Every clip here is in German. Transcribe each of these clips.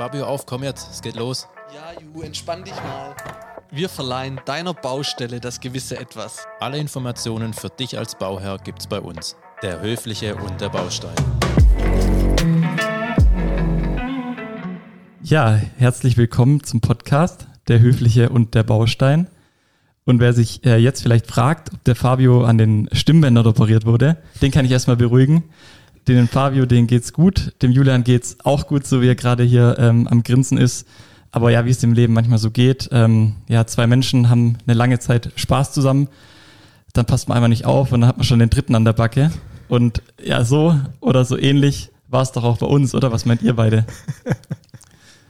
Fabio, auf, komm jetzt, es geht los. Ja, Ju, entspann dich mal. Wir verleihen deiner Baustelle das gewisse Etwas. Alle Informationen für dich als Bauherr gibt's bei uns. Der Höfliche und der Baustein. Ja, herzlich willkommen zum Podcast Der Höfliche und der Baustein. Und wer sich äh, jetzt vielleicht fragt, ob der Fabio an den Stimmbändern operiert wurde, den kann ich erstmal beruhigen. Den Fabio, den geht's gut. Dem Julian geht's auch gut, so wie er gerade hier ähm, am Grinsen ist. Aber ja, wie es im Leben manchmal so geht. Ähm, ja, zwei Menschen haben eine lange Zeit Spaß zusammen. Dann passt man einmal nicht auf und dann hat man schon den dritten an der Backe. Und ja, so oder so ähnlich war es doch auch bei uns, oder? Was meint ihr beide?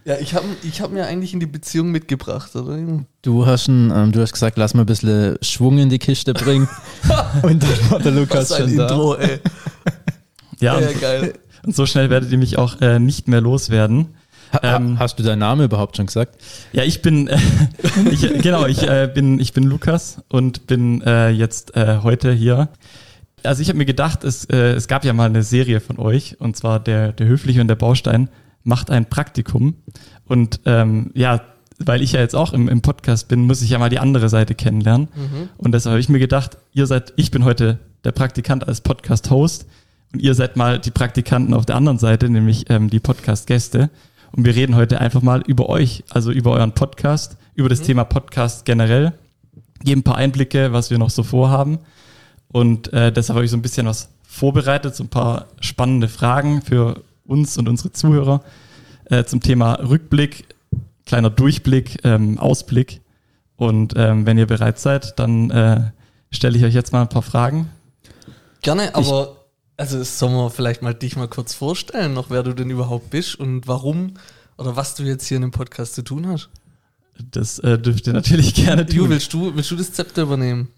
Ja, ich habe ich hab mir eigentlich in die Beziehung mitgebracht, oder? Du hast, ein, ähm, du hast gesagt, lass mal ein bisschen Schwung in die Kiste bringen. und dann war der Lukas Was ein schon Intro, ey. Ja, Ja, und, geil. und so schnell werdet ihr mich auch äh, nicht mehr loswerden. Ha, Ähm, hast du deinen Namen überhaupt schon gesagt? Ja, ich bin, äh, ich, genau, ich äh, bin, ich bin Lukas und bin äh, jetzt äh, heute hier. Also ich habe mir gedacht, es, äh, es gab ja mal eine Serie von euch und zwar der, der Höfliche und der Baustein macht ein Praktikum und ähm, ja, weil ich ja jetzt auch im, im Podcast bin, muss ich ja mal die andere Seite kennenlernen und deshalb habe ich mir gedacht, ihr seid, ich bin heute der Praktikant als Podcast-Host und ihr seid mal die Praktikanten auf der anderen Seite, nämlich ähm, die Podcast-Gäste. Und wir reden heute einfach mal über euch, also über euren Podcast, über das Thema Podcast generell. Geben ein paar Einblicke, was wir noch so vorhaben. Und äh, deshalb habe ich so ein bisschen was vorbereitet, so ein paar spannende Fragen für uns und unsere Zuhörer äh, zum Thema Rückblick, kleiner Durchblick, ähm, Ausblick. Und ähm, wenn ihr bereit seid, dann äh, stelle ich euch jetzt mal ein paar Fragen. Gerne, aber also sollen wir vielleicht mal dich mal kurz vorstellen, noch wer du denn überhaupt bist und warum oder was du jetzt hier in dem Podcast zu tun hast. Das äh, dürft ihr natürlich gerne tun. willst du, willst du das Zepter übernehmen?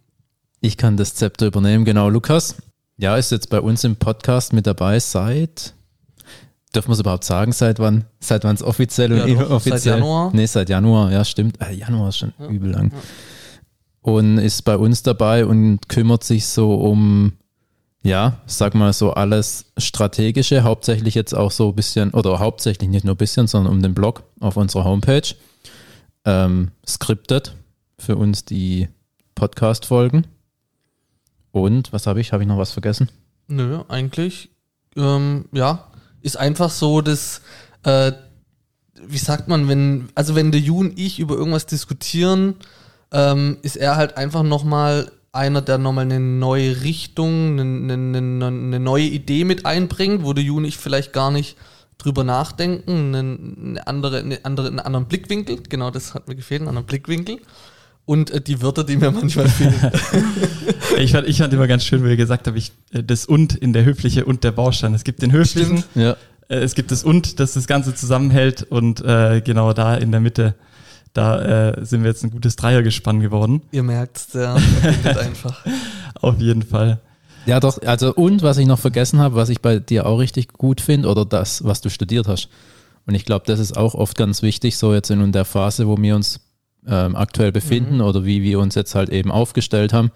Ich kann das Zepter übernehmen, genau. Lukas, ja, ist jetzt bei uns im Podcast mit dabei seit, dürfen wir es überhaupt sagen, seit wann? Seit wann es offiziell Ja, und doch, seit inoffiziell? Januar. Nee, seit Januar, ja, stimmt. Äh, Januar ist schon übel lang. Und ist bei uns dabei und kümmert sich so um, ja, sag mal so alles Strategische, hauptsächlich jetzt auch so ein bisschen, oder hauptsächlich nicht nur ein bisschen, sondern um den Blog auf unserer Homepage. Ähm, skriptet für uns die Podcast-Folgen. Und was habe ich? Habe ich noch was vergessen? Nö, eigentlich, ähm, ja, ist einfach so, dass, äh, wie sagt man, wenn, also wenn der Ju und ich über irgendwas diskutieren, ähm, ist er halt einfach nochmal einer, der nochmal eine neue Richtung, eine, eine, eine, neue Idee mit einbringt, wo der Ju und ich vielleicht gar nicht drüber nachdenken, eine, andere, eine andere, einen anderen Blickwinkel, genau das hat mir gefehlt, einen anderen Blickwinkel. Und äh, die Wörter, die mir manchmal fehlen. Ich fand, ich fand immer ganz schön, wie ihr gesagt habt, ich, äh, das und in der Höfliche und der Baustein. Es gibt den Höflichen. Ja. äh, es gibt das und, das das Ganze zusammenhält und äh, genau da in der Mitte, da äh, sind wir jetzt ein gutes Dreiergespann geworden. Ihr merkt, der verbindet einfach. Auf jeden Fall. Ja, doch, also und was ich noch vergessen habe, was ich bei dir auch richtig gut finde, oder das, was du studiert hast. Und ich glaube, das ist auch oft ganz wichtig, so jetzt in der Phase, wo wir uns ähm, aktuell befinden oder wie wir uns jetzt halt eben aufgestellt haben,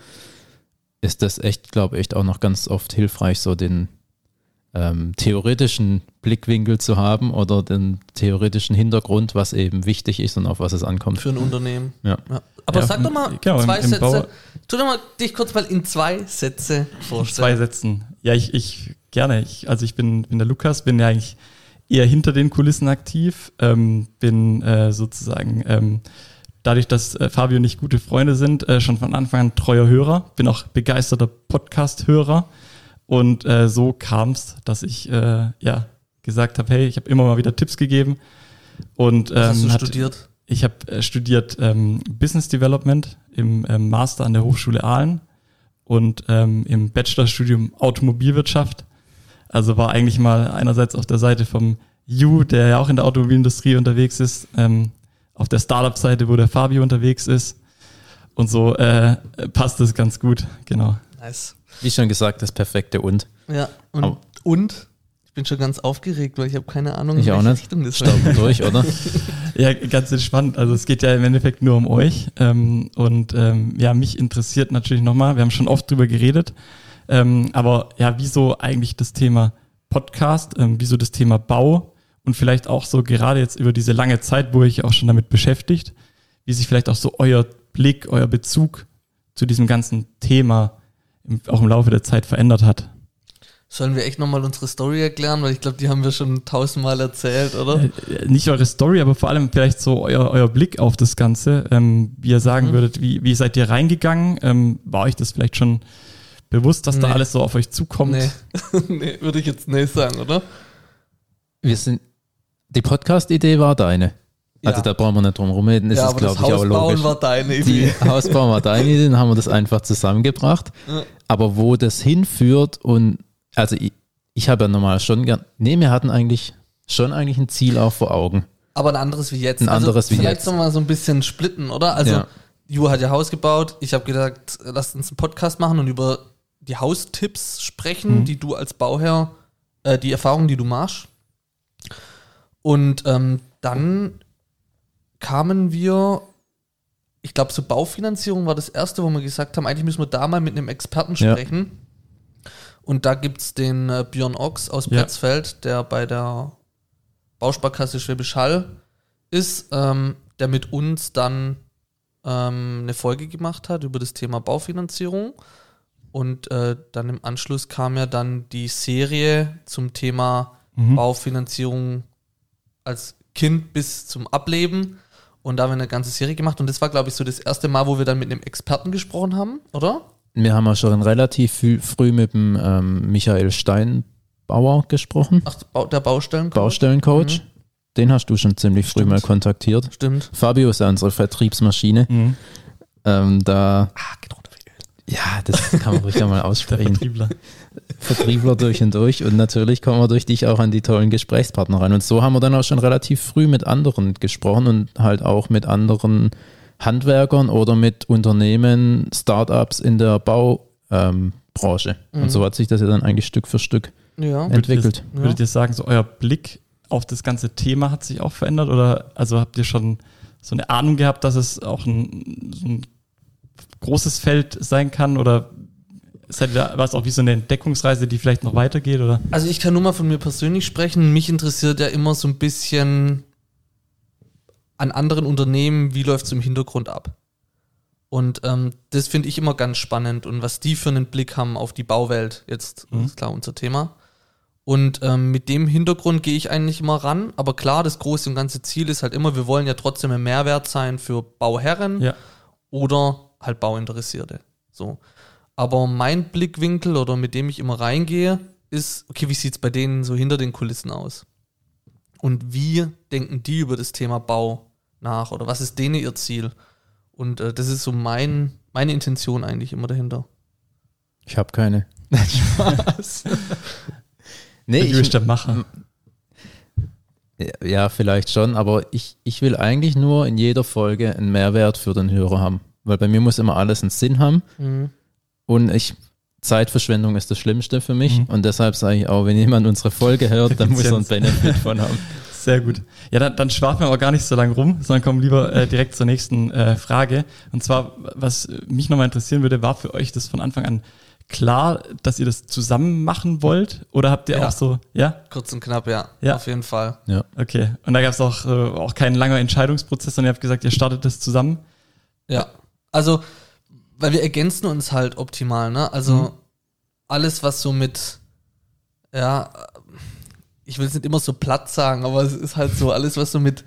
ist das echt, glaube ich, auch noch ganz oft hilfreich, so den ähm, theoretischen Blickwinkel zu haben oder den theoretischen Hintergrund, was eben wichtig ist und auf was es ankommt. Für ein Unternehmen. Ja. Ja. Aber Ja, sag doch mal genau, im- zwei im Bau- Sätze. Tu doch mal dich kurz mal in zwei Sätze Zwei vorstellen. Sätzen. Ja, ich, ich gerne. Ich, also ich bin, bin der Lukas, bin ja eigentlich eher hinter den Kulissen aktiv, ähm, bin äh, sozusagen ähm, dadurch, dass äh, Fabio und ich gute Freunde sind, äh, schon von Anfang an treuer Hörer, bin auch begeisterter Podcast-Hörer und äh, so kam es, dass ich äh, ja gesagt habe, hey, ich habe immer mal wieder Tipps gegeben und Was hast ähm, du hat- studiert? ich habe äh, studiert ähm, Business Development im ähm, Master an der Hochschule Aalen und ähm, im Bachelorstudium Automobilwirtschaft. Also war eigentlich mal einerseits auf der Seite vom Ju, der ja auch in der Automobilindustrie unterwegs ist, ähm, auf der Startup-Seite, wo der Fabio unterwegs ist. Und so äh, passt es ganz gut, genau. Nice. Wie schon gesagt, das perfekte und. Ja, und, Aber- und ich bin schon ganz aufgeregt, weil ich habe keine Ahnung, Ich in auch welche nicht. Richtung das Starten durch, oder? Ja, ganz entspannt. Also es geht ja im Endeffekt nur um euch. Ähm, und ähm, ja, mich interessiert natürlich nochmal, wir haben schon oft drüber geredet, ähm, aber ja, wieso eigentlich das Thema Podcast, ähm, wieso das Thema Bau und vielleicht auch so gerade jetzt über diese lange Zeit, wo ich auch schon damit beschäftigt, wie sich vielleicht auch so euer Blick, euer Bezug zu diesem ganzen Thema im, auch im Laufe der Zeit verändert hat. Sollen wir echt nochmal unsere Story erklären? Weil ich glaube, die haben wir schon tausendmal erzählt, oder? Äh, nicht eure Story, aber vor allem vielleicht so euer, euer Blick auf das Ganze. Ähm, wie ihr sagen mhm. würdet, wie, wie seid ihr reingegangen? Ähm, war euch das vielleicht schon bewusst, dass nee. da alles so auf euch zukommt? Nee, nee würde ich jetzt nicht sagen, oder? Wir sind, die Podcast-Idee war deine. Also ja. da brauchen wir nicht drum rumreden, ist ja, es glaube ich auch logisch. war deine Idee. Die Hausbauen war deine Idee, dann haben wir das einfach zusammengebracht. Ja. Aber wo das hinführt und also ich, ich habe ja normal schon gern, nee, wir hatten eigentlich schon eigentlich ein Ziel auch vor Augen. Aber ein anderes wie jetzt. Ein also anderes wie vielleicht jetzt. Vielleicht nochmal so ein bisschen splitten, oder? Also ja. Ju hat ja Haus gebaut. Ich habe gedacht, lasst uns einen Podcast machen und über die Haustipps sprechen, mhm. die du als Bauherr, äh, die Erfahrungen, die du machst. Und ähm, dann kamen wir, ich glaube, so Baufinanzierung war das erste, wo wir gesagt haben, eigentlich müssen wir da mal mit einem Experten sprechen. Ja und da gibt es den äh, Björn Ochs aus ja. Der bei der Bausparkasse Schwäbisch Hall ist, ähm, der mit uns dann ähm, eine Folge gemacht hat über das Thema Baufinanzierung. Und äh, dann im Anschluss kam ja dann die Serie zum Thema mhm. Baufinanzierung als Kind bis zum Ableben. Und da haben wir eine ganze Serie gemacht. Und das war, glaube ich, so das erste Mal, wo wir dann mit einem Experten gesprochen haben, oder? Wir haben ja schon relativ früh mit dem ähm, Michael Steinbauer gesprochen. Ach, der Baustellencoach. Baustellencoach. Mhm. Den hast du schon ziemlich Stimmt. früh mal kontaktiert. Stimmt. Fabio ist ja unsere Vertriebsmaschine. Mhm. Ähm, da. Ah, geht runter Ja, das kann man ruhig mal aussprechen. Vertriebler. Durch und durch. Und natürlich kommen wir durch dich auch an die tollen Gesprächspartner rein. Und so haben wir dann auch schon relativ früh mit anderen gesprochen und halt auch mit anderen Handwerkern oder mit Unternehmen, Startups in der Baubranche. Ähm, mhm. Und so hat sich das ja dann eigentlich Stück für Stück ja. entwickelt. Würdet ihr, würdet ihr sagen, so euer Blick auf das ganze Thema hat sich auch verändert? Oder also habt ihr schon so eine Ahnung gehabt, dass es auch ein, so ein großes Feld sein kann? Oder seid ihr was auch wie so eine Entdeckungsreise, die vielleicht noch weitergeht? Oder? Also ich kann nur mal von mir persönlich sprechen. Mich interessiert ja immer so ein bisschen an anderen Unternehmen, wie läuft es im Hintergrund ab. Und ähm, das finde ich immer ganz spannend und was die für einen Blick haben auf die Bauwelt, jetzt mhm. ist klar unser Thema. Und ähm, mit dem Hintergrund gehe ich eigentlich immer ran. Aber klar, das große und ganze Ziel ist halt immer, wir wollen ja trotzdem ein Mehrwert sein für Bauherren ja. oder halt Bauinteressierte. So. Aber mein Blickwinkel oder mit dem ich immer reingehe, ist, okay, wie sieht es bei denen so hinter den Kulissen aus? Und wie denken die über das Thema Bau nach oder was ist denen ihr Ziel? Und äh, das ist so mein, meine Intention eigentlich immer dahinter. Ich habe keine. Spaß. nee, ich, ich der Macher. Ja, vielleicht schon, aber ich, ich will eigentlich nur in jeder Folge einen Mehrwert für den Hörer haben. Weil bei mir muss immer alles einen Sinn haben. Mhm. Und ich, Zeitverschwendung ist das Schlimmste für mich. Mhm. Und deshalb sage ich auch, wenn jemand unsere Folge hört, dann muss er einen Benefit von haben. Sehr gut. Ja, dann, dann schwafen wir aber gar nicht so lange rum, sondern kommen lieber äh, direkt zur nächsten äh, Frage. Und zwar, was mich nochmal interessieren würde, war für euch das von Anfang an klar, dass ihr das zusammen machen wollt? Oder habt ihr ja. auch so, ja? Kurz und knapp, ja. ja. Auf jeden Fall. Ja. Okay. Und da gab es auch, äh, auch keinen langen Entscheidungsprozess, sondern ihr habt gesagt, ihr startet das zusammen? Ja. Also, weil wir ergänzen uns halt optimal, ne? Also, mhm. alles, was so mit, ja, ich will es nicht immer so platt sagen, aber es ist halt so, alles, was so mit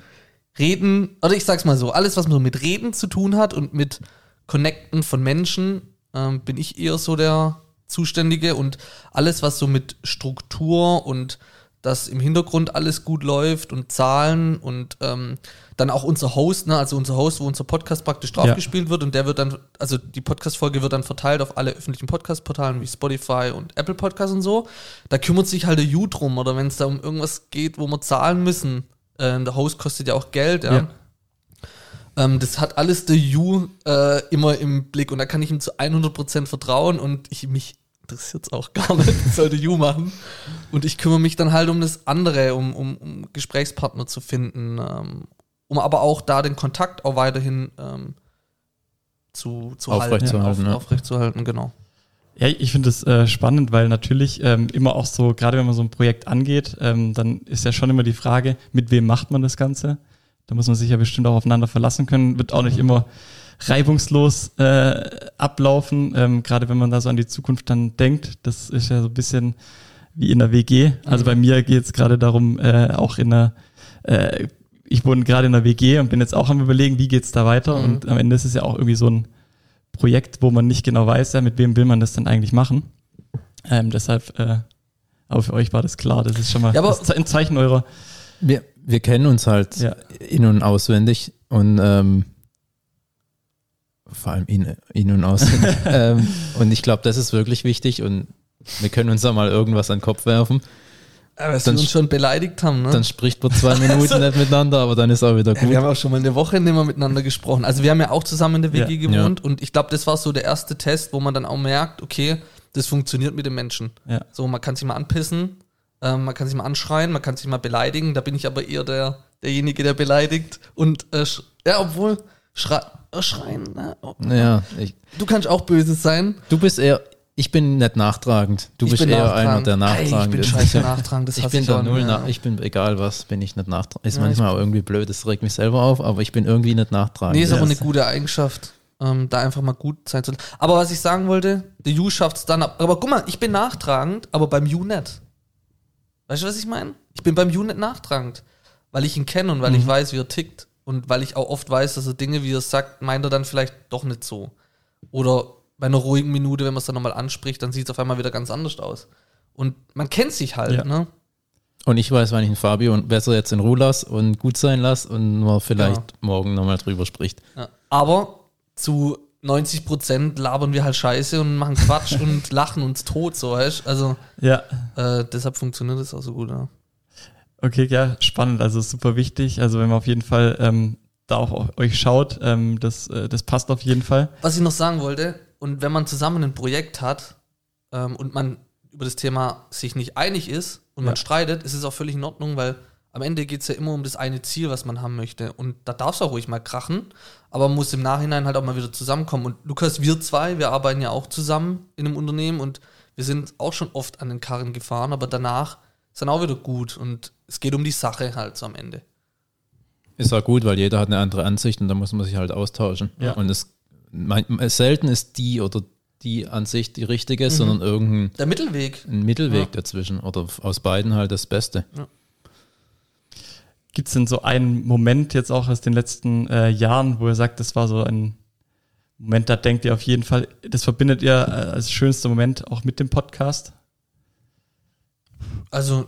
Reden, oder ich sag's mal so, alles, was so mit Reden zu tun hat und mit Connecten von Menschen, ähm, bin ich eher so der Zuständige und alles, was so mit Struktur und dass im Hintergrund alles gut läuft und Zahlen und ähm, dann auch unser Host, ne, also unser Host, wo unser Podcast praktisch draufgespielt ja. wird und der wird dann, also die Podcast-Folge wird dann verteilt auf alle öffentlichen Podcast-Portalen wie Spotify und Apple Podcasts und so. Da kümmert sich halt der You drum oder wenn es da um irgendwas geht, wo wir zahlen müssen. Äh, der Host kostet ja auch Geld, ja. ja. Ähm, das hat alles der You äh, immer im Blick und da kann ich ihm zu 100% vertrauen und ich mich interessiert es auch gar nicht, das sollte You machen. Und ich kümmere mich dann halt um das andere, um, um, um Gesprächspartner zu finden, ähm, um aber auch da den Kontakt auch weiterhin ähm, zu, zu aufrecht halten. Zu halten auf, ja. Aufrecht zu halten, genau. Ja, ich finde es äh, spannend, weil natürlich ähm, immer auch so, gerade wenn man so ein Projekt angeht, ähm, dann ist ja schon immer die Frage, mit wem macht man das Ganze? Da muss man sich ja bestimmt auch aufeinander verlassen können. Wird auch nicht immer reibungslos äh, ablaufen, ähm, gerade wenn man da so an die Zukunft dann denkt. Das ist ja so ein bisschen wie in der WG. Also bei mir geht es gerade darum, äh, auch in der, äh, ich wohne gerade in der WG und bin jetzt auch am überlegen, wie geht's da weiter. Mhm. Und am Ende ist es ja auch irgendwie so ein Projekt, wo man nicht genau weiß, ja, mit wem will man das dann eigentlich machen. Ähm, deshalb, äh, aber für euch war das klar. Das ist schon mal Ja, ein Zeichen eurer. Wir, wir kennen uns halt Ja. in- und auswendig und ähm, vor allem in, in und auswendig. ähm, und ich glaube, das ist wirklich wichtig und wir können uns da mal irgendwas an den Kopf werfen. Aber dass Dann wir uns sch- schon beleidigt haben, ne? Dann spricht man zwei Minuten nicht miteinander, aber dann ist auch wieder Ja, gut. wir haben auch schon mal eine Woche nicht mehr miteinander gesprochen. Also wir haben ja auch zusammen in der WG Ja. gewohnt und ich glaube, das war so der erste Test, wo man dann auch merkt, okay, das funktioniert mit den Menschen. Ja. So, man kann sich mal anpissen, ähm, man kann sich mal anschreien, man kann sich mal beleidigen. Da bin ich aber eher der, derjenige, der beleidigt. Und äh, ja, obwohl schrei äh, schreien. Ne? Oh. Ja, ich, Du kannst auch böse sein. du bist eher, ich bin nicht nachtragend. Du Ich bist eher einer, nachtragend. der Ey, nachtragend Ich bin ist. scheiße nachtragend. Das Ich bin da auch null nach, ich bin egal was, bin ich nicht nachtragend. Ist Ja, manchmal auch irgendwie blöd, das regt mich selber auf, aber ich bin irgendwie nicht nachtragend. Nee, ist aber eine gute Eigenschaft, ähm, da einfach mal gut sein zu lassen. Aber was ich sagen wollte, der Ju schafft es dann ab. Aber guck mal, ich bin nachtragend, aber beim Ju nicht. Weißt du, was ich meine? Ich bin beim Ju nicht nachtragend, weil ich ihn kenne und weil ich weiß, wie er tickt. Und weil ich auch oft weiß, dass er Dinge, wie er sagt, meint er dann vielleicht doch nicht so. Oder bei einer ruhigen Minute, wenn man es dann nochmal anspricht, dann sieht es auf einmal wieder ganz anders aus. Und man kennt sich halt, Ja. ne? Und ich weiß, wann ich einen Fabio besser jetzt in Ruhe lasse und gut sein lasse und man vielleicht Ja. morgen nochmal drüber spricht. Ja. Aber zu 90 Prozent labern wir halt Scheiße und machen Quatsch und lachen uns tot, so weißt Also Ja, äh, deshalb funktioniert das auch so gut. Ja. Okay, ja, spannend, also super wichtig. Also wenn man auf jeden Fall ähm, da auch euch schaut, ähm, das, äh, das passt auf jeden Fall. Was ich noch sagen wollte, und wenn man zusammen ein Projekt hat ähm, und man über das Thema sich nicht einig ist und man Ja. streitet, ist es auch völlig in Ordnung, weil am Ende geht es ja immer um das eine Ziel, was man haben möchte. Und da darf es auch ruhig mal krachen, aber man muss im Nachhinein halt auch mal wieder zusammenkommen. Und Lukas, wir zwei, wir arbeiten ja auch zusammen in einem Unternehmen und wir sind auch schon oft an den Karren gefahren, aber danach ist dann auch wieder gut und es geht um die Sache halt so am Ende. Ist auch gut, weil jeder hat eine andere Ansicht und da muss man sich halt austauschen. Ja. Und es, mein, selten ist die oder die Ansicht die richtige, Mhm. sondern irgendein Der Mittelweg. ein Mittelweg Ja. dazwischen oder aus beiden halt das Beste. Gibt es denn so einen Moment jetzt auch aus den letzten äh, Jahren, wo ihr sagt, das war so ein Moment, da denkt ihr auf jeden Fall, das verbindet ihr äh, als schönster Moment auch mit dem Podcast? Also,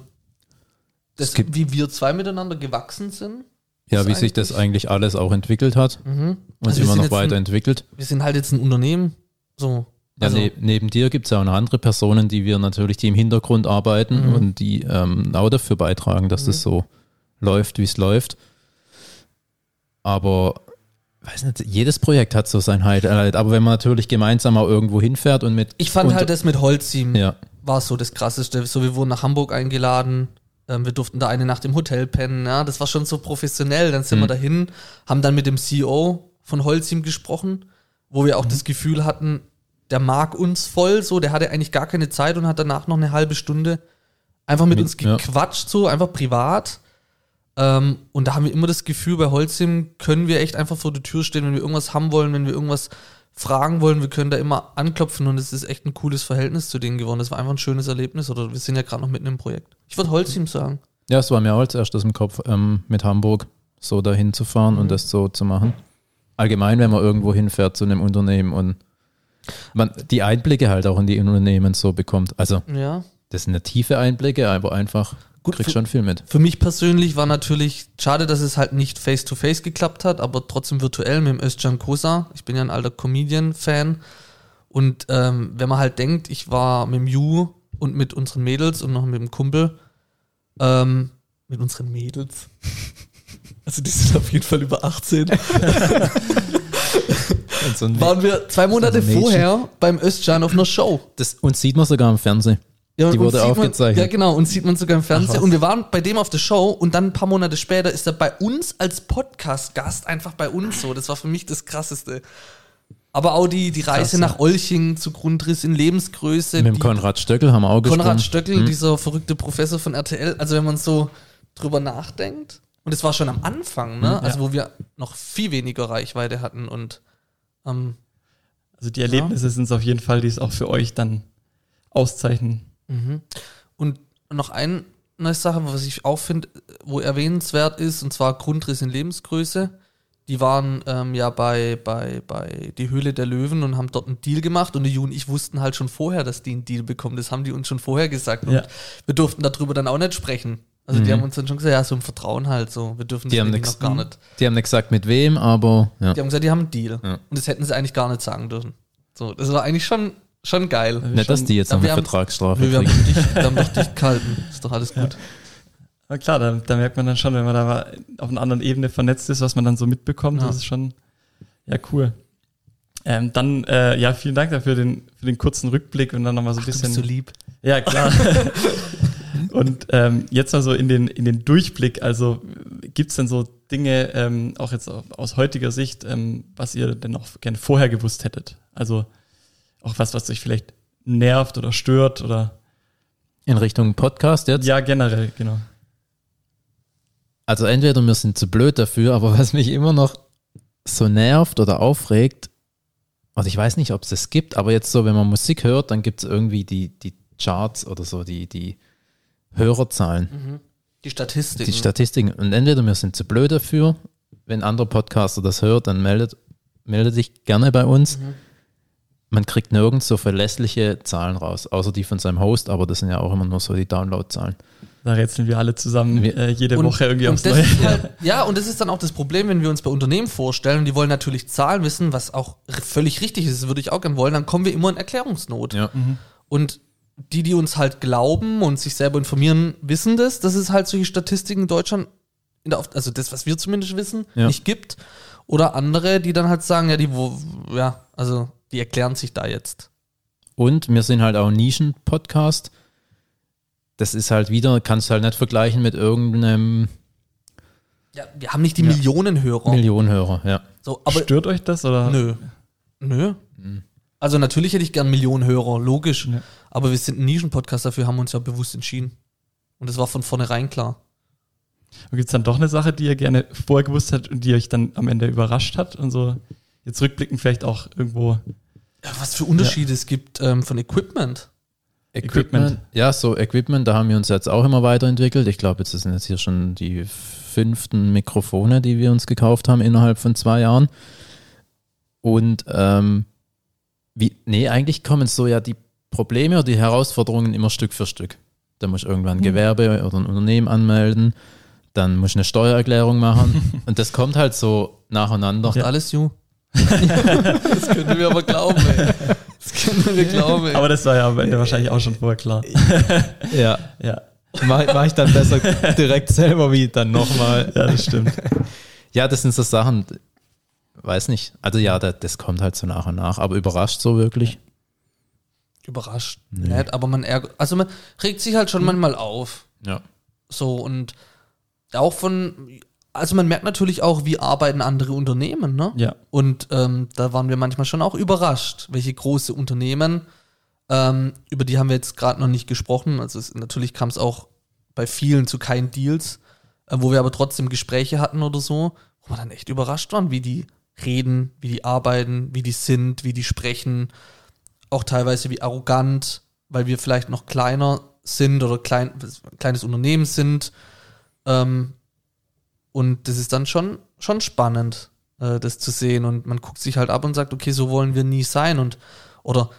das, wie wir zwei miteinander gewachsen sind. Ja, wie sich das eigentlich alles auch entwickelt hat Mhm. und Also immer noch jetzt ein- weiterentwickelt. Wir sind halt jetzt ein Unternehmen. So. Ja, Also, ne, neben dir gibt es ja auch noch andere Personen, die wir natürlich, die im Hintergrund arbeiten Mhm. und die ähm, auch dafür beitragen, dass das so läuft, wie es läuft. Aber weiß nicht, jedes Projekt hat so sein Highlight. Aber wenn man natürlich gemeinsam auch irgendwo hinfährt und mit ich fand und- halt das mit Holzteam ja, war so das Krasseste. So, wir wurden nach Hamburg eingeladen. Ähm, wir durften da eine Nacht im Hotel pennen. Ja, das war schon so professionell. Dann sind Mhm. wir dahin, haben dann mit dem CEO von Holzteam gesprochen, wo wir auch das Gefühl hatten, der mag uns voll so. Der hatte eigentlich gar keine Zeit und hat danach noch eine halbe Stunde einfach mit Mit- uns ja. gequatscht, so einfach privat. Ähm, und da haben wir immer das Gefühl, bei Holzim können wir echt einfach vor der Tür stehen, wenn wir irgendwas haben wollen, wenn wir irgendwas fragen wollen, wir können da immer anklopfen und es ist echt ein cooles Verhältnis zu denen geworden. Das war einfach ein schönes Erlebnis oder wir sind ja gerade noch mitten im Projekt. Ich würde Holzim sagen. ja, es war mir auch als erstes im Kopf, ähm, mit Hamburg so dahin zu fahren und das so zu machen. Allgemein, wenn man irgendwo hinfährt zu einem Unternehmen und man die Einblicke halt auch in die Unternehmen so bekommt. Also Ja. das sind nicht tiefe Einblicke, aber einfach Gut, kriegst für- schon viel mit. Für mich persönlich war natürlich schade, dass es halt nicht face-to-face geklappt hat, aber trotzdem virtuell mit dem Özcan Kosa. Ich bin ja ein alter Comedian-Fan. Und ähm, wenn man halt denkt, ich war mit dem Ju und mit unseren Mädels und noch mit dem Kumpel, ähm, mit unseren Mädels. Also die sind auf jeden Fall über 18. Waren wir zwei Monate vorher beim Özcan auf einer Show. Das, und sieht man sogar im Fernsehen. Ja, Die wurde sieht man- aufgezeichnet. Ja, genau, und sieht man sogar im Fernsehen. was. und wir waren bei dem auf der Show und dann ein paar Monate später ist er bei uns als Podcast-Gast einfach bei uns so. Das war für mich das Krasseste. Aber auch die, die Reise Krass, nach Olching zu Grundriss in Lebensgröße. Mit dem die, Konrad Stöckel haben wir auch gesprochen. Konrad Stöckel, Hm. dieser verrückte Professor von RTL. Also wenn man so drüber nachdenkt, und es war schon am Anfang, ne? Hm, also wo wir noch viel weniger Reichweite hatten und ähm, Also die Erlebnisse sind es auf jeden Fall, die es auch für euch dann auszeichnen. Mhm. Und noch eine Sache, was ich auch finde, wo erwähnenswert ist, und zwar Grundriss in Lebensgröße. Die waren ähm, ja bei, bei, bei Die Höhle der Löwen und haben dort einen Deal gemacht und die Ju und ich wussten halt schon vorher, dass die einen Deal bekommen. Das haben die uns schon vorher gesagt. Und Ja. wir durften darüber dann auch nicht sprechen. Also die Mhm. haben uns dann schon gesagt, ja, so ein Vertrauen halt so. Wir dürfen Die das haben, nix, noch gar nicht. die haben nicht gesagt mit wem, aber ja. Die haben gesagt, die haben einen Deal. Ja. Und das hätten sie eigentlich gar nicht sagen dürfen. So, das war eigentlich schon, schon geil. nicht, dass die jetzt noch eine Vertragsstrafe Wir haben, dicht, wir haben doch dicht gehalten. Ist doch alles gut. Aber klar, da, da merkt man dann schon, wenn man da mal auf einer anderen Ebene vernetzt ist, was man dann so mitbekommt, Ja. das ist schon, ja, cool. Ähm, dann, äh, ja, vielen Dank dafür den, für den kurzen Rückblick und dann nochmal so ein Du bist bisschen. so lieb. Ja, klar. Und ähm, jetzt mal so in den, in den Durchblick, also gibt's denn so Dinge, ähm, auch jetzt aus heutiger Sicht, ähm, was ihr denn auch gerne vorher gewusst hättet? Also auch was, was euch vielleicht nervt oder stört oder In Richtung Podcast jetzt? ja, generell, genau. Also entweder wir sind zu blöd dafür, aber was mich immer noch so nervt oder aufregt, und ich weiß nicht, ob es das gibt, aber jetzt so, wenn man Musik hört, dann gibt es irgendwie die, die Charts oder so, die, die Hörerzahlen, Die Statistiken. die Statistiken. Und entweder wir sind zu blöd dafür, wenn andere Podcaster das hört, dann meldet, meldet sich gerne bei uns. Man kriegt nirgends so verlässliche Zahlen raus, außer die von seinem Host, aber das sind ja auch immer nur so die Downloadzahlen. Da rätseln wir alle zusammen äh, jede Und- Woche irgendwie aufs Neue. Halt, ja, und das ist dann auch das Problem, wenn wir uns bei Unternehmen vorstellen und die wollen natürlich Zahlen wissen, was auch völlig richtig ist, das würde ich auch gerne wollen, dann kommen wir immer in Erklärungsnot. Ja. Und die, die uns halt glauben und sich selber informieren, wissen das, dass es halt solche Statistiken in Deutschland, in der, also das, was wir zumindest wissen, Ja. nicht gibt. Oder andere, die dann halt sagen, ja, die, wo, ja, also die erklären sich da jetzt. Und wir sind halt auch ein Nischen-Podcast. Das ist halt wieder, kannst du halt nicht vergleichen mit irgendeinem Ja, wir haben nicht die Ja. Millionenhörer. Millionenhörer, ja. so, aber Stört euch das oder? Nö. Nö. Also natürlich hätte ich gern Millionen Hörer, logisch. Ja. Aber wir sind ein Nischenpodcast, dafür haben wir uns ja bewusst entschieden. Und das war von vornherein klar. Und gibt's dann doch eine Sache, die ihr gerne vorher gewusst habt und die euch dann am Ende überrascht hat und so jetzt rückblickend vielleicht auch irgendwo Ja, was für Unterschiede es gibt ähm, von Equipment. Equipment. Ja, so Equipment, da haben wir uns jetzt auch immer weiterentwickelt. Ich glaube, jetzt sind jetzt hier schon die fünften Mikrofone, die wir uns gekauft haben innerhalb von zwei Jahren. Und ähm, wie, nee, eigentlich kommen so ja die Probleme oder die Herausforderungen immer Stück für Stück. Da muss ich irgendwann ein Gewerbe oder ein Unternehmen anmelden, dann muss ich eine Steuererklärung machen. und das kommt halt so nacheinander. Macht alles you. Das können wir aber glauben, ey. Das können wir glauben, ey. Aber das war ja am Ende wahrscheinlich auch schon vorher klar. Ja, Ja, mache mach ich dann besser direkt selber wie dann nochmal. ja, das stimmt. Ja, das sind so Sachen, weiß nicht. Also ja, das, das kommt halt so nach und nach, aber überrascht so wirklich. Überrascht. Nicht, aber man ärgert. Also man regt sich halt schon manchmal auf. Ja. So und auch von. Also man merkt natürlich auch, wie arbeiten andere Unternehmen, ne? Ja. Und ähm, da waren wir manchmal schon auch überrascht, welche große Unternehmen, ähm, über die haben wir jetzt gerade noch nicht gesprochen. Also es, natürlich kam es auch bei vielen zu keinen Deals, äh, wo wir aber trotzdem Gespräche hatten oder so, wo wir dann echt überrascht waren, wie die reden, wie die arbeiten, wie die sind, wie die sprechen, auch teilweise wie arrogant, weil wir vielleicht noch kleiner sind oder klein, kleines Unternehmen sind. Ähm, und das ist dann schon, schon spannend, äh, das zu sehen. Und man guckt sich halt ab und sagt, okay, so wollen wir nie sein. Und oder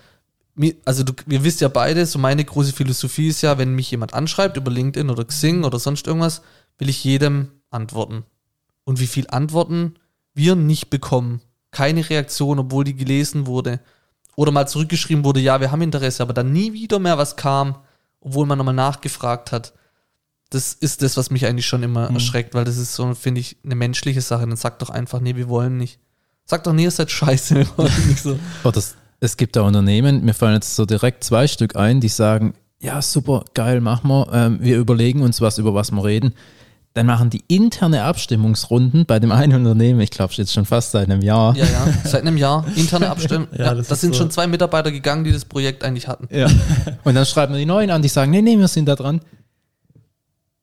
also du, wir wisst ja beide, so meine große Philosophie ist ja, wenn mich jemand anschreibt über LinkedIn oder Xing oder sonst irgendwas, will ich jedem antworten. Und wie viel Antworten wir nicht bekommen. Keine Reaktion, obwohl die gelesen wurde. Oder mal zurückgeschrieben wurde, ja, wir haben Interesse, aber dann nie wieder mehr was kam, obwohl man nochmal nachgefragt hat. Das ist das, was mich eigentlich schon immer Mhm. erschreckt, weil das ist so, finde ich, eine menschliche Sache. Dann sagt doch einfach, nee, wir wollen nicht. Sagt doch, nee, ihr seid scheiße, wir wollen nicht so. Oder es, es gibt da Unternehmen, mir fallen jetzt so direkt zwei Stück ein, die sagen, ja, super, geil, machen wir, ähm, wir überlegen uns was, über was wir reden. dann machen die interne Abstimmungsrunden bei dem einen Unternehmen, ich glaube jetzt schon fast seit einem Jahr. Ja, ja, seit einem Jahr. Interne Abstimmung. Ja, ja, das das, sind so. schon zwei Mitarbeiter gegangen, die das Projekt eigentlich hatten. Ja. Und dann schreiben wir die neuen an, die sagen, nee, nee, wir sind da dran.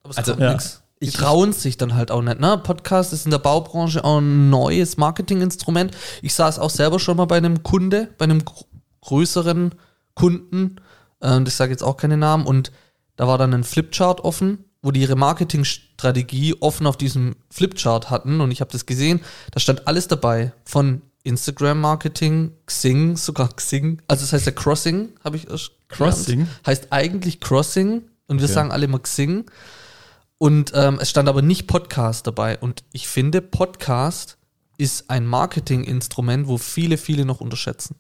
Aber es Also, kommt ja. nix. Die trauen sich dann halt auch nicht. Ne? Podcast ist in der Baubranche auch ein neues Marketinginstrument. Ich saß auch selber schon mal bei einem Kunde, bei einem gr- größeren Kunden, äh, und ich sage jetzt auch keine Namen, und da war dann ein Flipchart offen, wo die ihre Marketingstrategie offen auf diesem Flipchart hatten und ich habe das gesehen, da stand alles dabei von Instagram-Marketing, Xing, sogar Xing, also das heißt ja Crossing, habe ich erst gelernt. Crossing? Heißt eigentlich Crossing und wir Okay. sagen alle immer Xing. Und ähm, es stand aber nicht Podcast dabei. Und ich finde, Podcast ist ein Marketinginstrument, wo viele, viele noch unterschätzen.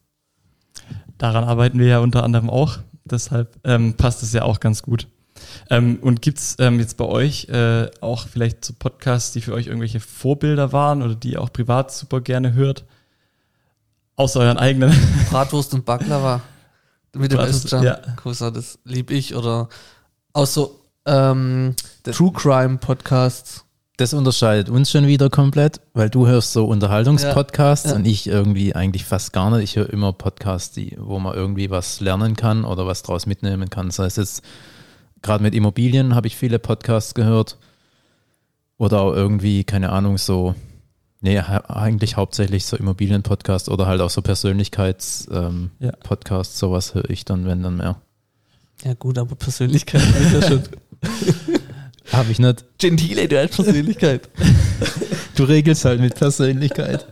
Daran arbeiten wir ja unter anderem auch. Deshalb ähm, passt es ja auch ganz gut. Ähm, und gibt's ähm, jetzt bei euch äh, auch vielleicht so Podcasts, die für euch irgendwelche Vorbilder waren oder die ihr auch privat super gerne hört? Außer euren eigenen. Bratwurst und Baklava mit dem Bratwurst, Özcan. ja. Kusa, das lieb ich. Oder auch so ähm, True Crime Podcasts. Das unterscheidet uns schon wieder komplett, weil du hörst so Unterhaltungspodcasts Ja, ja. und ich irgendwie eigentlich fast gar nicht. Ich höre immer Podcasts, die, wo man irgendwie was lernen kann oder was draus mitnehmen kann. Das heißt jetzt, gerade mit Immobilien habe ich viele Podcasts gehört oder auch irgendwie, keine Ahnung, so, nee, eigentlich hauptsächlich so Immobilienpodcasts oder halt auch so Persönlichkeits-Podcasts, ähm, Ja. Sowas höre ich dann, wenn dann mehr. Ja gut, aber Persönlichkeit ist ja schon. Habe ich nicht. Gentile, du hast Persönlichkeit. Du regelst halt mit Persönlichkeit.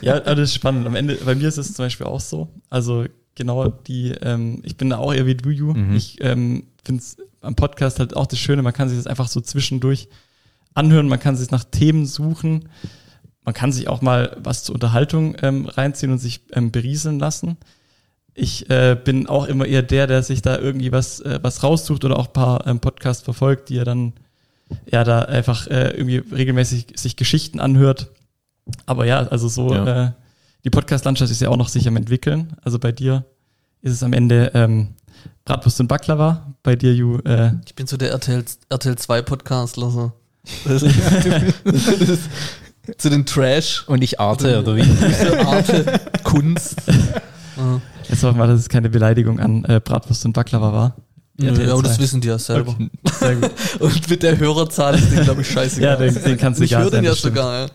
Ja, aber das ist spannend. Am Ende, bei mir ist es zum Beispiel auch so. Also genau die, ähm, ich bin da auch eher wie du, Ju. Mhm. Ich ähm, finde es am Podcast halt auch das Schöne, man kann sich das einfach so zwischendurch anhören, man kann sich nach Themen suchen, man kann sich auch mal was zur Unterhaltung ähm, reinziehen und sich ähm, berieseln lassen. Ich äh, bin auch immer eher der, der sich da irgendwie was, äh, was raussucht oder auch ein paar ähm, Podcasts verfolgt, die er dann ja da einfach äh, irgendwie regelmäßig sich Geschichten anhört. Aber ja, also so, Ja. Äh, die Podcast-Landschaft ist ja auch noch sich am entwickeln. Also bei dir ist es am Ende ähm, Bratwurst und Baklava. Bei dir, Ju, äh, Ich bin so der RTL, RTL 2 Podcastler. So. Das ist, das ist zu den Trash. Und ich arte, oder wie? Arte, Kunst. Ja. jetzt hoffen wir, dass es keine Beleidigung an äh, Bratwurst und Baklava war. Nö, RTL aber das 2. wissen die ja selber. Okay, sehr gut. Und mit der Hörerzahl ist denen, glaube ich, Ja, scheißegal. den, den kannst du ich egal höre den ja das stimmt. sogar. Ja.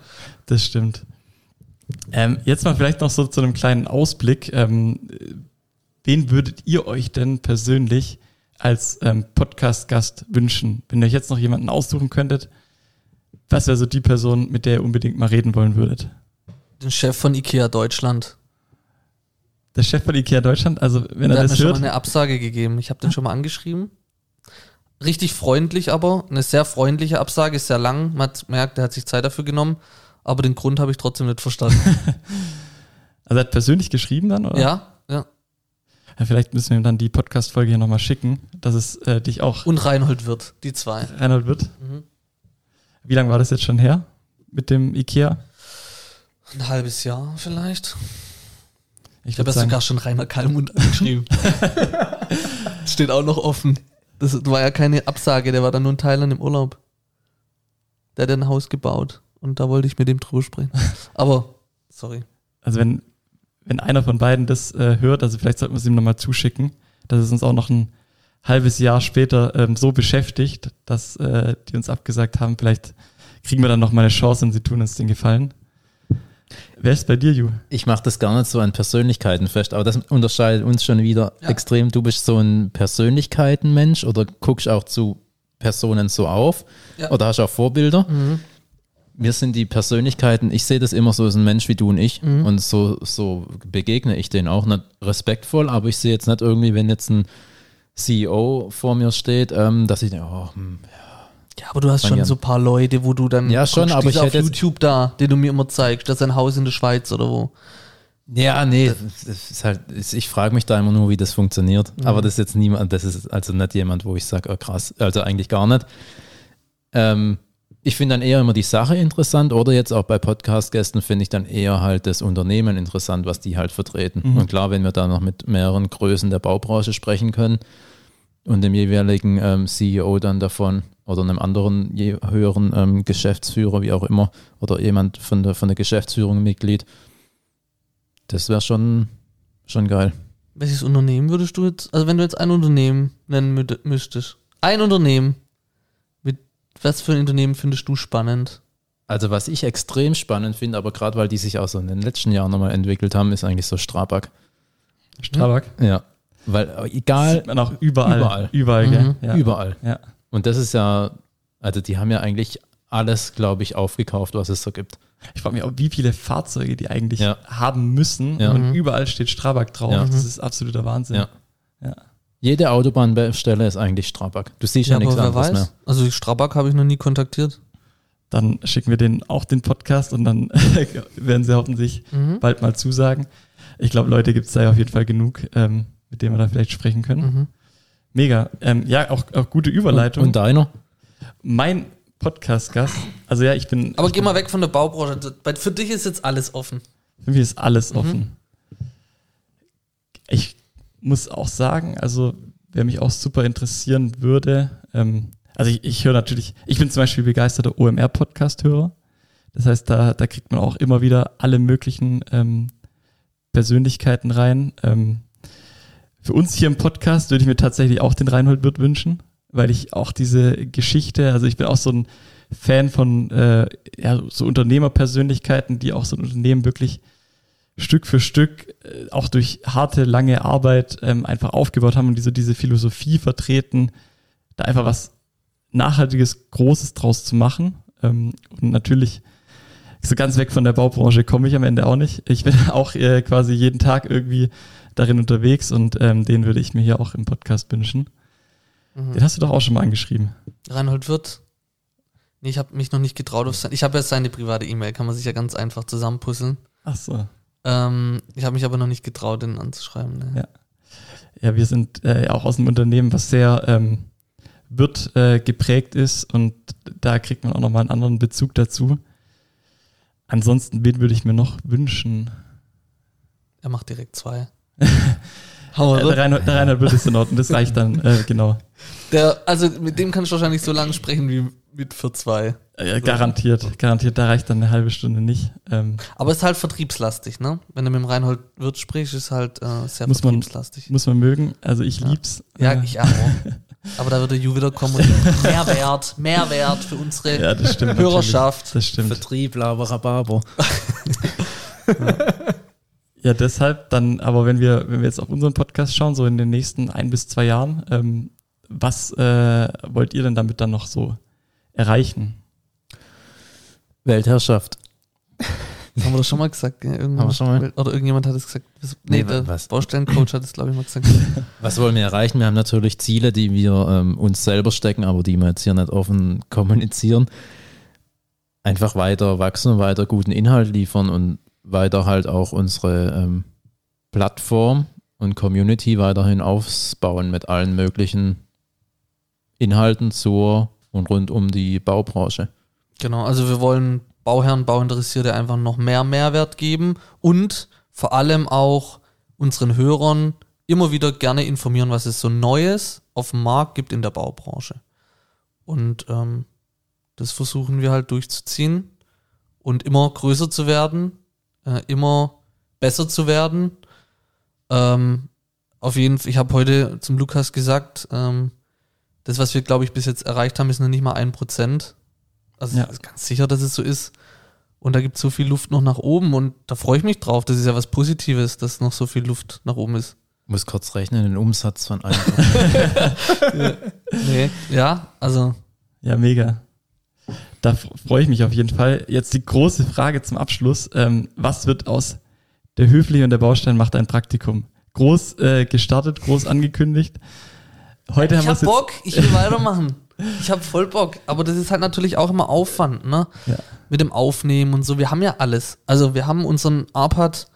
Das stimmt. Ähm, jetzt mal vielleicht noch so zu einem kleinen Ausblick. Ähm, wen würdet ihr euch denn persönlich als ähm, Podcast-Gast wünschen? Wenn ihr euch jetzt noch jemanden aussuchen könntet, was wäre so die Person, mit der ihr unbedingt mal reden wollen würdet? Den Chef von Ikea Deutschland. Der Chef von IKEA Deutschland, also wenn er Der hat mir das schon mal hört, eine Absage gegeben. Ich habe den schon mal angeschrieben. Richtig freundlich aber, eine sehr freundliche Absage, ist sehr lang. Man hat merkt, er hat sich Zeit dafür genommen, aber den Grund habe ich trotzdem nicht verstanden. also er hat persönlich geschrieben dann, oder? ja, ja. ja vielleicht müssen wir ihm dann die Podcast-Folge hier nochmal schicken, dass es äh, dich auch Und Reinhold Wirth, die zwei. Reinhold wird. Mhm. Wie lange war das jetzt schon her mit dem IKEA? Ein halbes Jahr vielleicht. Ich habe sagen, sogar schon Rainer Kallmund angeschrieben. Steht auch noch offen. Das war ja keine Absage, der war dann nur in Thailand im Urlaub. Der hat ein Haus gebaut und da wollte ich mit dem drüber sprechen. Aber, sorry. also wenn, wenn einer von beiden das äh, hört, also vielleicht sollten wir es ihm nochmal zuschicken, dass es uns auch noch ein halbes Jahr später ähm, so beschäftigt, dass äh, die uns abgesagt haben. Vielleicht kriegen wir dann noch mal eine Chance und sie tun uns den Gefallen. Wer ist bei dir, Ju? Ich mache das gar nicht so an Persönlichkeiten fest, aber das unterscheidet uns schon wieder Ja. extrem. Du bist so ein Persönlichkeitenmensch oder guckst auch zu Personen so auf Ja. oder hast auch Vorbilder. Mhm. Wir sind die Persönlichkeiten, ich sehe das immer so als ein Mensch wie du und ich Mhm. und so, so begegne ich denen auch nicht respektvoll, aber ich sehe jetzt nicht irgendwie, wenn jetzt ein CEO vor mir steht, ähm, dass ich denke, oh, hm, Ja, aber du hast schon so ein paar Leute, wo du dann Ja, schon, aber ich auf YouTube da, den du mir immer zeigst, das ist ein Haus in der Schweiz oder wo. Ja, nee, das ist halt, ich frage mich da immer nur, wie das funktioniert. Mhm. Aber das ist jetzt niemand, das ist also nicht jemand, wo ich sage, oh krass, also eigentlich gar nicht. Ähm, ich finde dann eher immer die Sache interessant oder jetzt auch bei Podcast-Gästen finde ich dann eher halt das Unternehmen interessant, was die halt vertreten. Mhm. Und klar, wenn wir da noch mit mehreren Größen der Baubranche sprechen können und dem jeweiligen ähm, CEO dann davon, oder einem anderen je höheren ähm, Geschäftsführer, wie auch immer, oder jemand von der, von der Geschäftsführung Mitglied. Das wäre schon, schon geil. Welches Unternehmen würdest du jetzt, also wenn du jetzt ein Unternehmen nennen mü- müsstest, ein Unternehmen, mit was für ein Unternehmen findest du spannend? Also was ich extrem spannend finde, aber gerade weil die sich auch so in den letzten Jahren nochmal entwickelt haben, ist eigentlich so Strabag. Strabag. Ja. Weil äh, egal, Sieht man auch überall. Überall. Überall, gell? Mhm. Ja. überall. Ja. Und das ist ja, also die haben ja eigentlich alles, glaube ich, aufgekauft, was es so gibt. Ich frage mich auch, wie viele Fahrzeuge die eigentlich Ja. haben müssen. Ja. Und Mhm. überall steht Strabag drauf. Ja. Das ist absoluter Wahnsinn. Ja. Ja. Jede Autobahnstelle ist eigentlich Strabag. Du siehst ja, nichts anderes weiß. mehr. Also Strabag habe ich noch nie kontaktiert. Dann schicken wir denen auch den Podcast und dann werden sie hoffentlich Mhm. bald mal zusagen. Ich glaube, Leute gibt es da ja auf jeden Fall genug, ähm, mit denen wir da vielleicht sprechen können. Mhm. Mega. Ähm, ja, auch, auch gute Überleitung. Und deiner? mein Podcast-Gast, also ja, ich bin. Aber ich geh bin, mal weg von der Baubranche. Für dich ist jetzt alles offen. Für mich ist alles Mhm. offen. Ich muss auch sagen, also wer mich auch super interessieren würde, ähm, also ich, ich höre natürlich, ich bin zum Beispiel begeisterter OMR-Podcast-Hörer. Das heißt, da, da kriegt man auch immer wieder alle möglichen ähm, Persönlichkeiten rein. Ähm, für uns hier im Podcast würde ich mir tatsächlich auch den Reinhold Wirth wünschen, weil ich auch diese Geschichte, also ich bin auch so ein Fan von äh, ja, so Unternehmerpersönlichkeiten, die auch so ein Unternehmen wirklich Stück für Stück, äh, auch durch harte, lange Arbeit ähm, einfach aufgebaut haben und diese, diese Philosophie vertreten, da einfach was Nachhaltiges, Großes draus zu machen. Ähm, und natürlich, so ganz weg von der Baubranche komme ich am Ende auch nicht. Ich bin auch äh, quasi jeden Tag irgendwie darin unterwegs und ähm, den würde ich mir hier auch im Podcast wünschen. Mhm. Den hast du doch auch schon mal angeschrieben. Reinhold Wirth. Nee, ich habe mich noch nicht getraut auf sein. Ich habe ja seine private E-Mail, kann man sich ja ganz einfach zusammenpuzzeln. Ach so. Ähm, ich habe mich aber noch nicht getraut, den anzuschreiben. Ne? Ja. Ja, wir sind äh, auch aus einem Unternehmen, was sehr ähm, wird äh, geprägt ist und da kriegt man auch nochmal einen anderen Bezug dazu. Ansonsten, wen würde ich mir noch wünschen? Er macht direkt zwei. Äh, der, Reinhold, der Reinhold wird es in Ordnung, das reicht dann, äh, genau. Der, also mit dem kann ich wahrscheinlich so lange sprechen wie mit für zwei. Äh, garantiert, garantiert, da reicht dann eine halbe Stunde nicht. Ähm, Aber es ist halt vertriebslastig, ne? Wenn du mit dem Reinhold Wirth sprichst, ist halt äh, sehr Muss man- vertriebslastig. muss man mögen, also ich Ja. lieb's. ja, Äh, ich auch. Aber da wird der Ju wieder kommen und Mehrwert, Mehrwert für unsere ja, das stimmt. Hörerschaft. natürlich. Das stimmt. Vertrieb, Laber, Rhabarber. Ja, deshalb dann, aber wenn wir, wenn wir jetzt auf unseren Podcast schauen, so in den nächsten ein bis zwei Jahren, ähm, was äh, wollt ihr denn damit dann noch so erreichen? Weltherrschaft. Das haben wir doch schon mal gesagt. Haben wir schon mal? Oder irgendjemand hat es gesagt. Was- Nee, Nee, der was? Baustellencoach hat es, glaube ich, mal gesagt. Was wollen wir erreichen? Wir haben natürlich Ziele, die wir ähm, uns selber stecken, aber die wir jetzt hier nicht offen kommunizieren. Einfach weiter wachsen, weiter guten Inhalt liefern und weiter halt auch unsere ähm, Plattform und Community weiterhin aufbauen mit allen möglichen Inhalten zur und rund um die Baubranche. Genau, also wir wollen Bauherren, Bauinteressierte einfach noch mehr Mehrwert geben und vor allem auch unseren Hörern immer wieder gerne informieren, was es so Neues auf dem Markt gibt in der Baubranche. Und ähm, das versuchen wir halt durchzuziehen und immer größer zu werden, äh, immer besser zu werden. Ähm, auf jeden Fall, ich habe heute zum Lukas gesagt, ähm, das, was wir, glaube ich, bis jetzt erreicht haben, ist noch nicht mal ein Prozent. Also Ja. ganz sicher, dass es so ist. Und da gibt es so viel Luft noch nach oben und da freue ich mich drauf. Das ist ja was Positives, dass noch so viel Luft nach oben ist. Muss kurz rechnen, den Umsatz von einem. Nee. Ja, also Ja, mega. Da freue ich mich auf jeden Fall. Jetzt die große Frage zum Abschluss. Ähm, was wird aus der Höfliche und der Baustein macht ein Praktikum? Groß äh, gestartet, groß angekündigt. Heute haben ich wir hab. Bock, ich will weitermachen. Ich habe voll Bock, aber das ist halt natürlich auch immer Aufwand, ne? Ja. Mit dem Aufnehmen und so. Wir haben ja alles. Also wir haben unseren Arpad,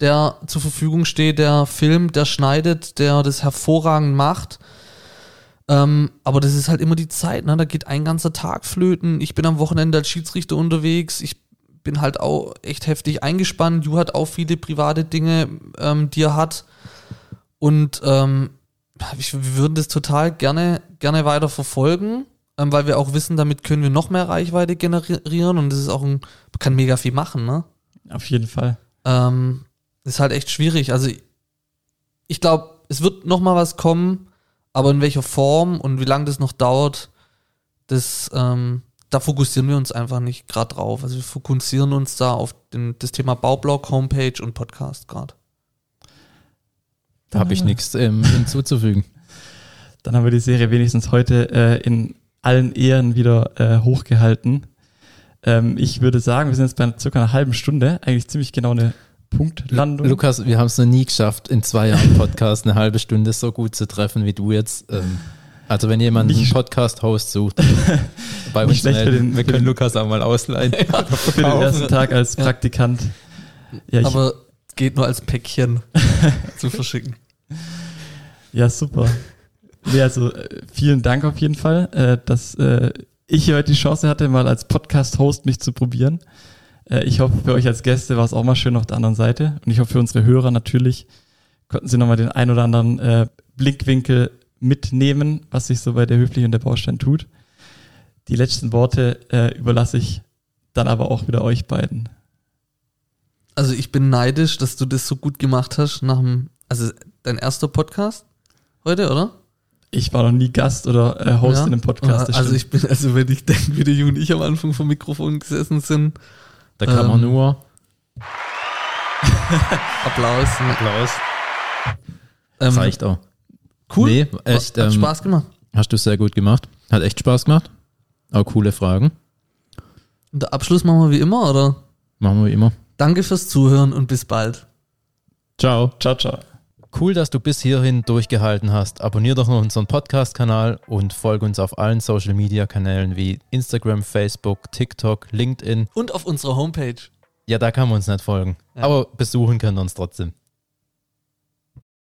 der zur Verfügung steht, der filmt, der schneidet, der das hervorragend macht. Ähm, aber das ist halt immer die Zeit, ne? Da geht ein ganzer Tag flöten. Ich bin am Wochenende als Schiedsrichter unterwegs. Ich bin halt auch echt heftig eingespannt. Ju hat auch viele private Dinge, ähm, die er hat. Und ähm, ich, wir würden das total gerne, gerne weiter verfolgen. ähm, weil wir auch wissen, damit können wir noch mehr Reichweite generieren und das ist auch ein, kann mega viel machen, ne? Auf jeden Fall. Ähm, ist halt echt schwierig. Also ich glaube, es wird noch mal was kommen, aber in welcher Form und wie lange das noch dauert, das ähm, da fokussieren wir uns einfach nicht gerade drauf. Also wir fokussieren uns da auf den, das Thema Baublog, Homepage und Podcast gerade. Da habe ich nichts ähm, hinzuzufügen. Dann haben wir die Serie wenigstens heute äh, in allen Ehren wieder äh, hochgehalten. Ähm, ich würde sagen, wir sind jetzt bei circa einer halben Stunde, eigentlich ziemlich genau eine Punktlandung. Lukas, wir haben es noch nie geschafft, in zwei Jahren Podcast eine halbe Stunde so gut zu treffen wie du jetzt. Ähm, also wenn jemand Nicht- einen Podcast-Host sucht, bei uns schlecht melden. den- wir können Lukas auch mal ausleihen. für den ersten Tag als Praktikant. Ja, ich, Aber geht nur als Päckchen zu verschicken. ja super. Nee, also äh, vielen Dank auf jeden Fall, äh, dass äh, ich hier heute die Chance hatte, mal als Podcast-Host mich zu probieren. Äh, ich hoffe, für euch als Gäste war es auch mal schön auf der anderen Seite. Und ich hoffe, für unsere Hörer natürlich konnten sie nochmal den ein oder anderen äh, Blickwinkel mitnehmen, was sich so bei der Höflich und der Baustein tut. Die letzten Worte äh, überlasse ich dann aber auch wieder euch beiden. Also ich bin neidisch, dass du das so gut gemacht hast nach dem, also dein erster Podcast heute, oder? Ich war noch nie Gast oder äh, Host Ja. in einem Podcast. also stimmt. ich bin, also wenn ich denke, wie der Ju und ich am Anfang vom Mikrofon gesessen sind, Da kann man Ähm, nur Applaus. Applaus. Ähm, reicht auch. Cool. Nee, echt, Hat ähm, Spaß gemacht. Hast du sehr gut gemacht. Hat echt Spaß gemacht. Auch coole Fragen. Und der Abschluss machen wir wie immer, oder? Machen wir wie immer. Danke fürs Zuhören und bis bald. Ciao. Ciao, ciao. Cool, dass du bis hierhin durchgehalten hast. Abonnier doch noch unseren Podcast-Kanal und folge uns auf allen Social-Media-Kanälen wie Instagram, Facebook, TikTok, LinkedIn. Und auf unserer Homepage. Ja, da kann man uns nicht folgen. Ja. Aber besuchen können wir uns trotzdem.